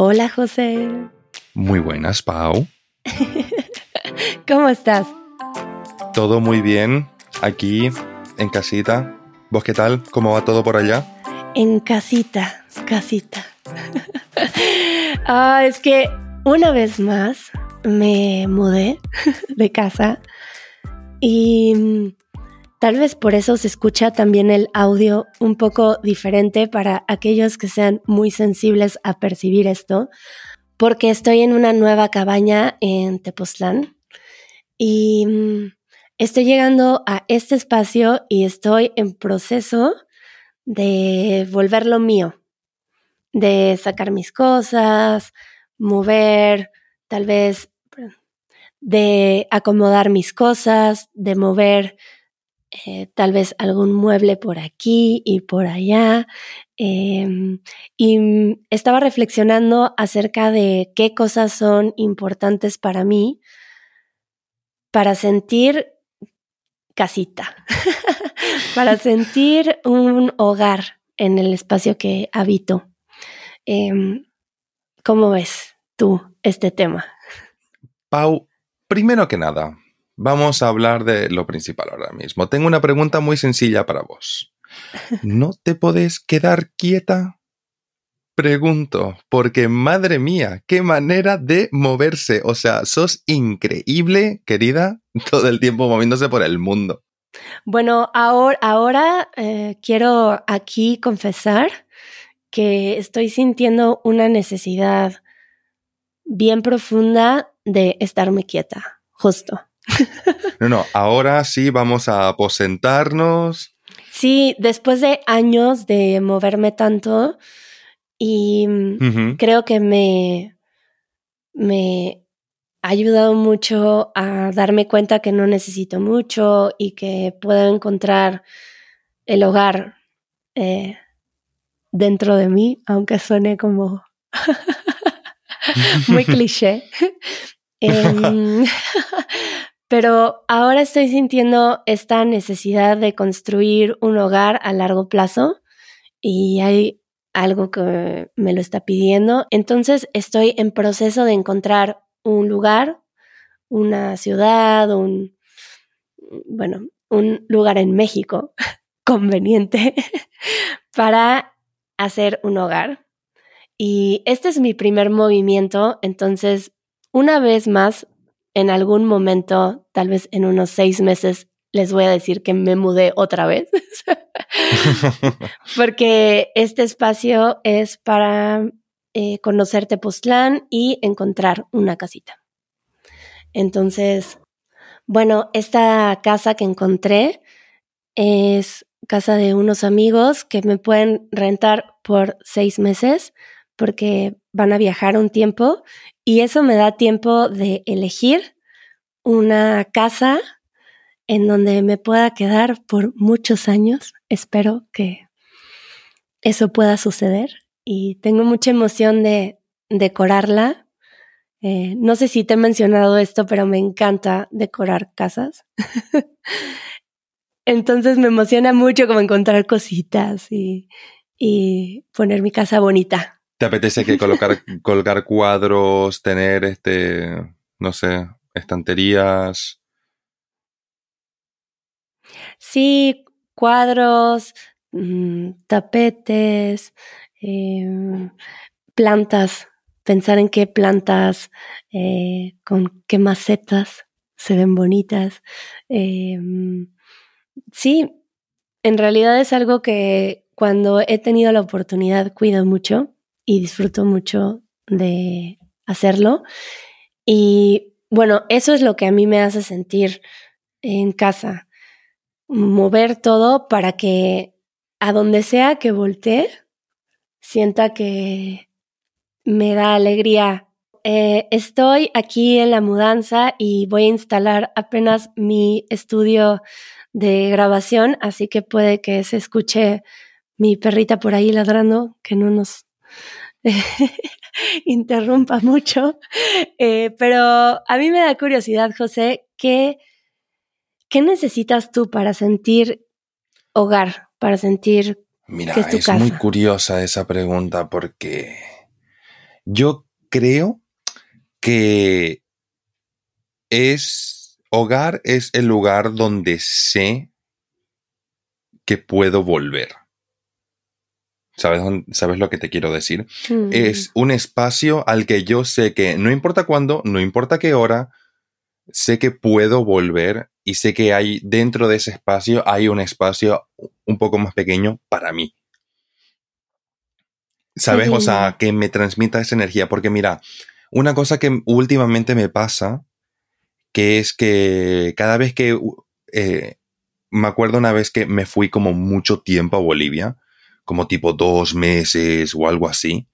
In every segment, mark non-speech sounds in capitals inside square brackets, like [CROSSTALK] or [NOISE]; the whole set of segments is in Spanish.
Hola José. Muy buenas, Pau. [LAUGHS] ¿Cómo estás? Todo muy bien, aquí, en casita. ¿Vos qué tal? ¿Cómo va todo por allá? En casita, casita. [LAUGHS] ah, es que una vez más me mudé [LAUGHS] de casa y tal vez por eso se escucha también el audio un poco diferente para aquellos que sean muy sensibles a percibir esto, porque estoy en una nueva cabaña en Tepoztlán y mm, estoy llegando a este espacio y estoy en proceso de volverlo mío, de sacar mis cosas, mover, tal vez de acomodar mis cosas, de mover eh, tal vez algún mueble por aquí y por allá. Em, y estaba reflexionando acerca de qué cosas son importantes para mí para sentir casita, [LAUGHS] para [LAUGHS] sentir un hogar en el espacio que habito. Em, ¿Cómo ves tú este tema? Pau, primero que nada, vamos a hablar de lo principal ahora mismo. Tengo una pregunta muy sencilla para vos. ¿No te podés quedar quieta? Pregunto, porque madre mía, qué manera de moverse. O sea, sos increíble, querida, [LAUGHS] todo el tiempo moviéndose por el mundo. Bueno, ahora, eh, quiero aquí confesar que estoy sintiendo una necesidad bien profunda de estarme quieta, justo. No, no, ahora sí vamos a aposentarnos. Sí, después de años de moverme tanto y creo que me, me ha ayudado mucho a darme cuenta que no necesito mucho y que puedo encontrar el hogar eh, dentro de mí, aunque suene como [LAUGHS] muy [LAUGHS] cliché. [LAUGHS] Em, pero ahora estoy sintiendo esta necesidad de construir un hogar a largo plazo y hay algo que me lo está pidiendo. Entonces estoy en proceso de encontrar un lugar, una ciudad, un, bueno, un lugar en México [LAUGHS] conveniente [LAUGHS] para hacer un hogar. Y este es mi primer movimiento, entonces una vez más, en algún momento, tal vez en unos seis meses, les voy a decir que me mudé otra vez, [LAUGHS] porque este espacio es para eh, conocer Tepoztlán y encontrar una casita. Entonces, bueno, esta casa que encontré es casa de unos amigos que me pueden rentar por seis meses porque van a viajar un tiempo y eso me da tiempo de elegir una casa en donde me pueda quedar por muchos años. Espero que eso pueda suceder y tengo mucha emoción de decorarla. Eh, no sé si te he mencionado esto, pero me encanta decorar casas. [LAUGHS] Entonces me emociona mucho como encontrar cositas y, poner mi casa bonita. ¿Te apetece que colocar, [LAUGHS] colgar cuadros, tener este, no sé, estanterías? Sí, cuadros, mm, tapetes, em, plantas, pensar en qué plantas, eh, con qué macetas se ven bonitas. Em, sí, en realidad es algo que cuando he tenido la oportunidad cuido mucho y disfruto mucho de hacerlo. Y bueno, eso es lo que a mí me hace sentir en casa. Mover todo para que a donde sea que voltee, sienta que me da alegría. Eh, estoy aquí en la mudanza y voy a instalar apenas mi estudio de grabación, así que puede que se escuche mi perrita por ahí ladrando, que no nos [LAUGHS] interrumpa mucho. Eh, pero a mí me da curiosidad, José, ¿qué, ¿qué necesitas tú para sentir hogar, para sentir Mira, que es, es muy curiosa esa pregunta porque Yo creo que es hogar es el lugar donde sé que puedo volver. ¿Sabes, ¿Sabes lo que te quiero decir? Mm. Es un espacio al que yo sé que no importa cuándo, no importa qué hora, sé que puedo volver y sé que hay dentro de ese espacio hay un espacio un poco más pequeño para mí. ¿Sabes? O sea, que me transmita esa energía. Porque mira, una cosa que últimamente me pasa, que es que cada vez que... eh, me acuerdo una vez que me fui como mucho tiempo a Bolivia, como tipo dos meses o algo así.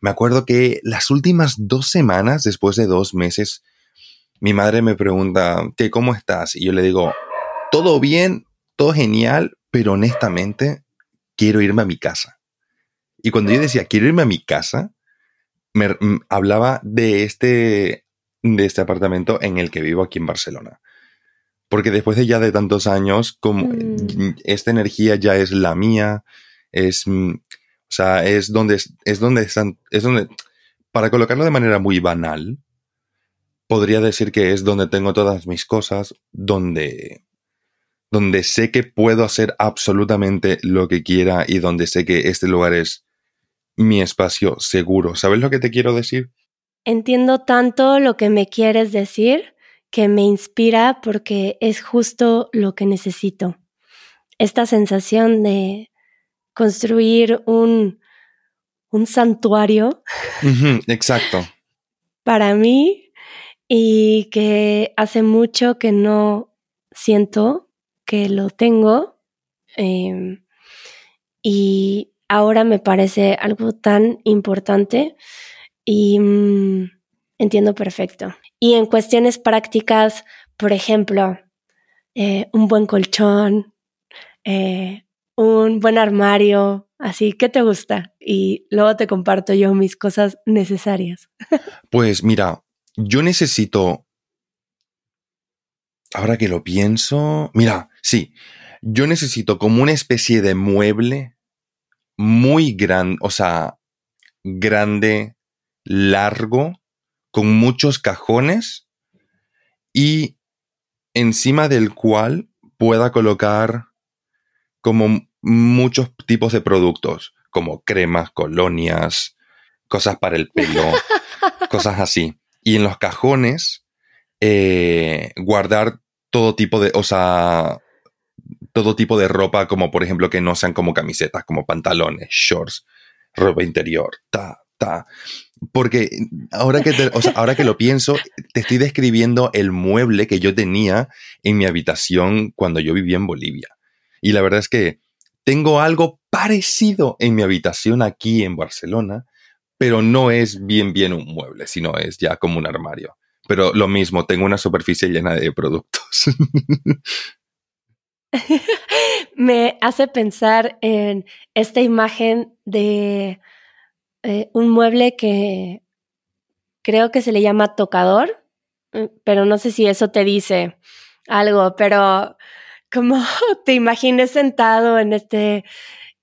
Me acuerdo que las últimas dos semanas, después de dos meses, mi madre me pregunta, ¿qué, ¿cómo estás? Y yo le digo, todo bien, todo genial, pero honestamente quiero irme a mi casa. Y cuando yo decía, quiero irme a mi casa, me hablaba de este, de este apartamento en el que vivo aquí en Barcelona. Porque después de ya de tantos años, como Mm. esta energía ya es la mía, es, mm, o sea, es donde, es donde están, es donde, para colocarlo de manera muy banal, podría decir que es donde tengo todas mis cosas, donde, donde sé que puedo hacer absolutamente lo que quiera y donde sé que este lugar es mi espacio seguro. ¿Sabes lo que te quiero decir? Entiendo tanto lo que me quieres decir que me inspira porque es justo lo que necesito. Esta sensación de construir un, un santuario exacto. para mí y que hace mucho que no siento que lo tengo eh, y ahora me parece algo tan importante y mm, entiendo perfecto. Y en cuestiones prácticas, por ejemplo, eh, un buen colchón, eh, un buen armario, así, ¿qué te gusta? Y luego te comparto yo mis cosas necesarias. [LAUGHS] Pues mira, yo necesito. Ahora que lo pienso. Mira, sí. Yo necesito como una especie de mueble muy grande, o sea, grande, largo, con muchos cajones y encima del cual pueda colocar como muchos tipos de productos, como cremas, colonias, cosas para el pelo, [LAUGHS] cosas así. Y en los cajones, eh, guardar todo tipo de, o sea, todo tipo de ropa, como por ejemplo que no sean como camisetas, como pantalones, shorts, ropa interior, ta, ta. Porque ahora que, te- o sea, ahora que lo pienso, te estoy describiendo el mueble que yo tenía en mi habitación cuando yo vivía en Bolivia. Y la verdad es que tengo algo parecido en mi habitación aquí en Barcelona, pero no es bien bien un mueble, sino es ya como un armario. Pero lo mismo, tengo una superficie llena de productos. [LAUGHS] Me hace pensar en esta imagen de eh, un mueble que creo que se le llama tocador, eh, pero no sé si eso te dice algo, pero como [LAUGHS] te imagines sentado en este,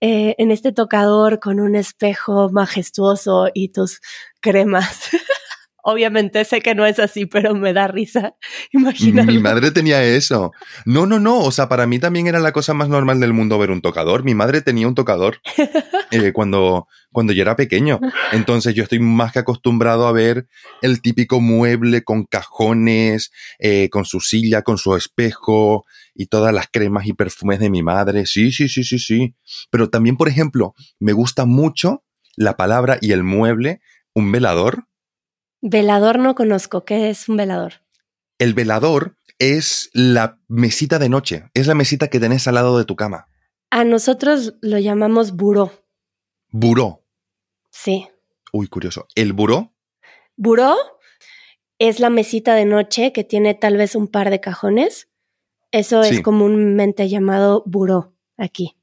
eh, en este tocador con un espejo majestuoso y tus cremas. [LAUGHS] Obviamente sé que no es así, pero me da risa [LAUGHS] imaginarlo. Mi madre tenía eso. No, no, no. O sea, para mí también era la cosa más normal del mundo ver un tocador. Mi madre tenía un tocador [LAUGHS] eh, cuando, cuando yo era pequeño. Entonces yo estoy más que acostumbrado a ver el típico mueble con cajones, eh, con su silla, con su espejo y todas las cremas y perfumes de mi madre. Sí, sí, sí, sí, sí. Pero también, por ejemplo, me gusta mucho la palabra y el mueble, un velador. Velador no conozco. ¿Qué es un velador? El velador es la mesita de noche, es la mesita que tenés al lado de tu cama. A nosotros lo llamamos buró. Buró. Sí. Uy, curioso. El buró, Buró es la mesita de noche que tiene tal vez un par de cajones. Eso Sí. es comúnmente llamado buró aquí.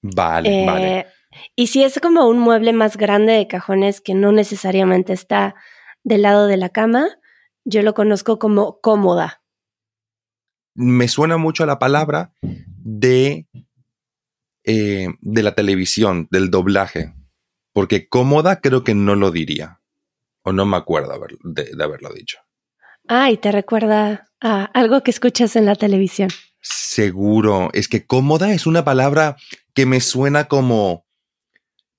vale, Eh, vale. Y si es como un mueble más grande de cajones que no necesariamente está del lado de la cama, yo lo conozco como cómoda. Me suena mucho a la palabra de, eh, de la televisión, del doblaje. Porque cómoda creo que no lo diría. O no me acuerdo de, de haberlo dicho. Ah, y te recuerda a algo que escuchas en la televisión. Seguro. Es que cómoda es una palabra que me suena como...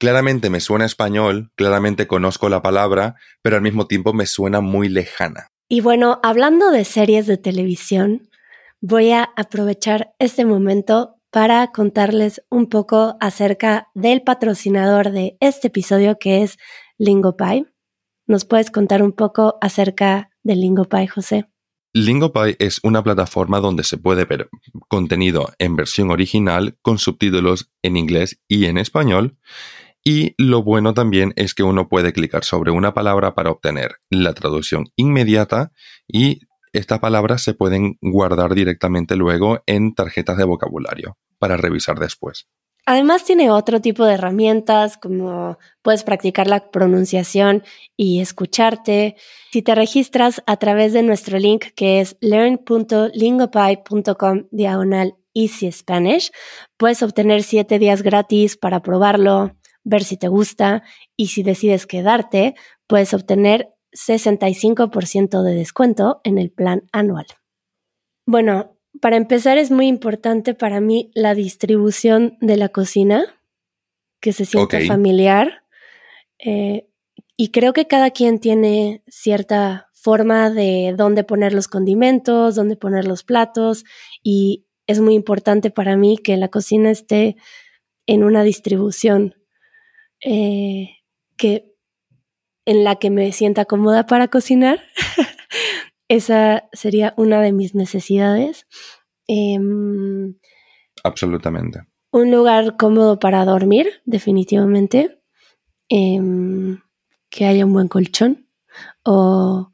Claramente me suena español, claramente conozco la palabra, pero al mismo tiempo me suena muy lejana. Y bueno, hablando de series de televisión, voy a aprovechar este momento para contarles un poco acerca del patrocinador de este episodio que es LingoPie. ¿Nos puedes contar un poco acerca de LingoPie, José? LingoPie es una plataforma donde se puede ver contenido en versión original con subtítulos en inglés y en español. Y lo bueno también es que uno puede clicar sobre una palabra para obtener la traducción inmediata y estas palabras se pueden guardar directamente luego en tarjetas de vocabulario para revisar después. Además tiene otro tipo de herramientas como puedes practicar la pronunciación y escucharte. Si te registras a través de nuestro link que es learn.lingopie.com diagonal Easy Spanish, puedes obtener siete días gratis para probarlo, ver si te gusta y si decides quedarte, puedes obtener 65% de descuento en el plan anual. Bueno, para empezar es muy importante para mí la distribución de la cocina, que se sienta familiar. Eh, y creo que cada quien tiene cierta forma de dónde poner los condimentos, dónde poner los platos y es muy importante para mí que la cocina esté en una distribución eh, que en la que me sienta cómoda para cocinar. [LAUGHS] Esa sería una de mis necesidades. Em, Absolutamente. Un lugar cómodo para dormir, definitivamente. Em, que haya un buen colchón o,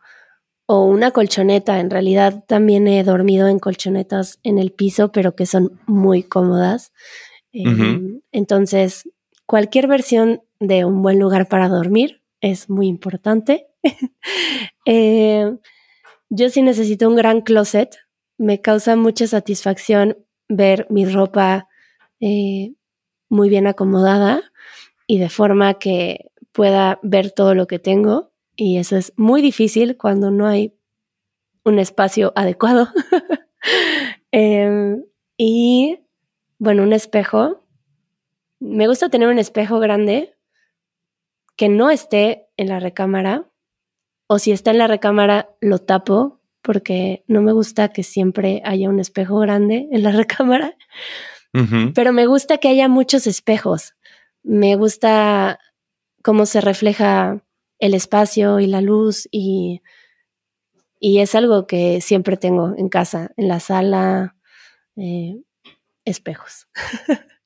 o, una colchoneta. En realidad también he dormido en colchonetas en el piso, pero que son muy cómodas. Em, entonces, cualquier versión de un buen lugar para dormir es muy importante. [LAUGHS] eh, yo sí necesito un gran closet. Me causa mucha satisfacción ver mi ropa eh, muy bien acomodada y de forma que pueda ver todo lo que tengo. Y eso es muy difícil cuando no hay un espacio adecuado. [LAUGHS] Em, y bueno, un espejo. Me gusta tener un espejo grande que no esté en la recámara o si está en la recámara lo tapo porque no me gusta que siempre haya un espejo grande en la [LAUGHS] recámara, pero me gusta que haya muchos espejos. Me gusta cómo se refleja el espacio y la luz y, y es algo que siempre tengo en casa, en la sala, eh, espejos. [LAUGHS]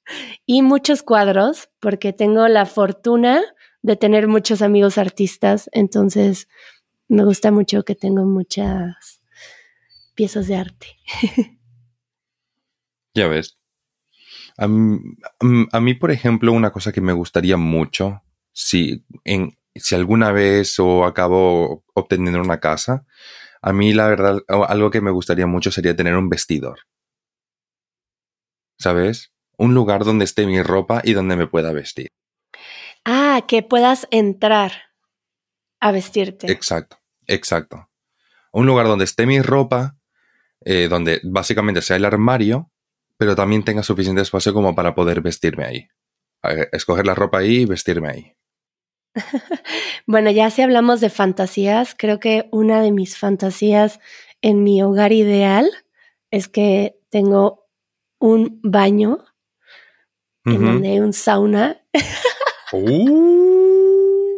y muchos cuadros, porque tengo la fortuna de tener muchos amigos artistas, entonces me gusta mucho que tengo muchas piezas de arte. [LAUGHS] ya ves. A mí, por ejemplo, una cosa que me gustaría mucho, si, en, si alguna vez o acabo obteniendo una casa, a mí la verdad, algo que me gustaría mucho sería tener un vestidor. ¿Sabes? Un lugar donde esté mi ropa y donde me pueda vestir. Ah, que puedas entrar a vestirte. Exacto, exacto. Un lugar donde esté mi ropa, eh, donde básicamente sea el armario, pero también tenga suficiente espacio como para poder vestirme ahí. Escoger la ropa ahí y vestirme ahí. [LAUGHS] bueno, ya si hablamos de fantasías, creo que una de mis fantasías en mi hogar ideal es que tengo un baño en donde hay un sauna. Uh,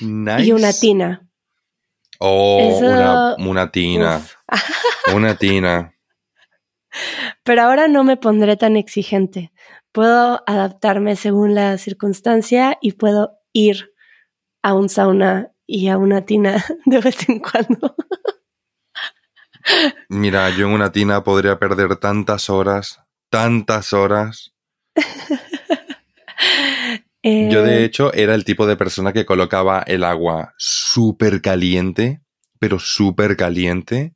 [LAUGHS] y una tina. Oh, una, tina. [LAUGHS] una tina. Pero ahora no me pondré tan exigente. Puedo adaptarme según la circunstancia y puedo ir a un sauna y a una tina [LAUGHS] de vez en cuando. Mira, yo en una tina podría perder tantas horas, tantas horas. Yo de eh, hecho era el tipo de persona que colocaba el agua súper caliente, pero súper caliente,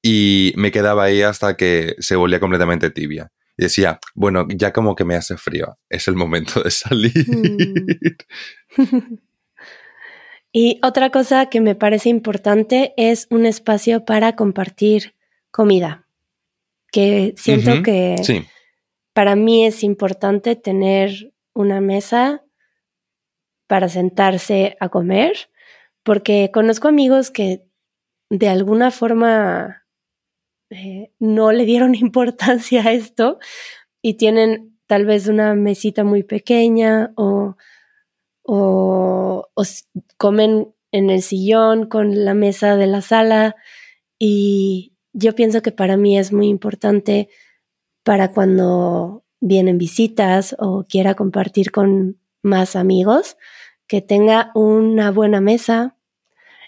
y me quedaba ahí hasta que se volvía completamente tibia. Y decía, bueno, ya como que me hace frío, es el momento de salir. Mm. [LAUGHS] y otra cosa que me parece importante es un espacio para compartir comida, que siento que para mí es importante tener una mesa para sentarse a comer, porque conozco amigos que de alguna forma eh, no le dieron [LAUGHS] importancia a esto y tienen tal vez una mesita muy pequeña o, o, comen en el sillón con la mesa de la sala y yo pienso que para mí es muy importante para cuando vienen visitas o quiera compartir con más amigos, que tenga una buena mesa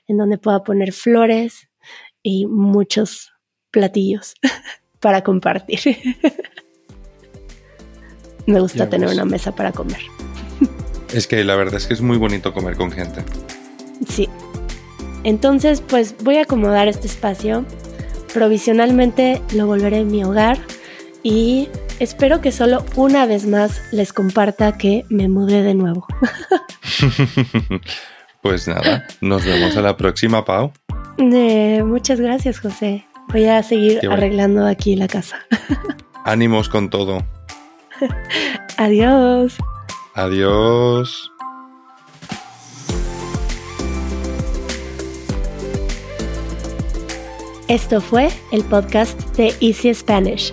en donde pueda poner flores y muchos platillos [LAUGHS] para compartir. [LAUGHS] Me gusta tener una mesa para comer. Es que la verdad es que es muy bonito comer con gente. Sí. Entonces, pues voy a acomodar este espacio. Provisionalmente lo volveré en mi hogar y espero que solo una vez más les comparta que me mudé de nuevo. [LAUGHS] pues nada, nos vemos a la próxima, Pau. Eh, muchas gracias, José. Voy a seguir arreglando aquí la casa. [LAUGHS] Ánimos con todo. Adiós. Adiós. Esto fue el podcast de Easy Spanish.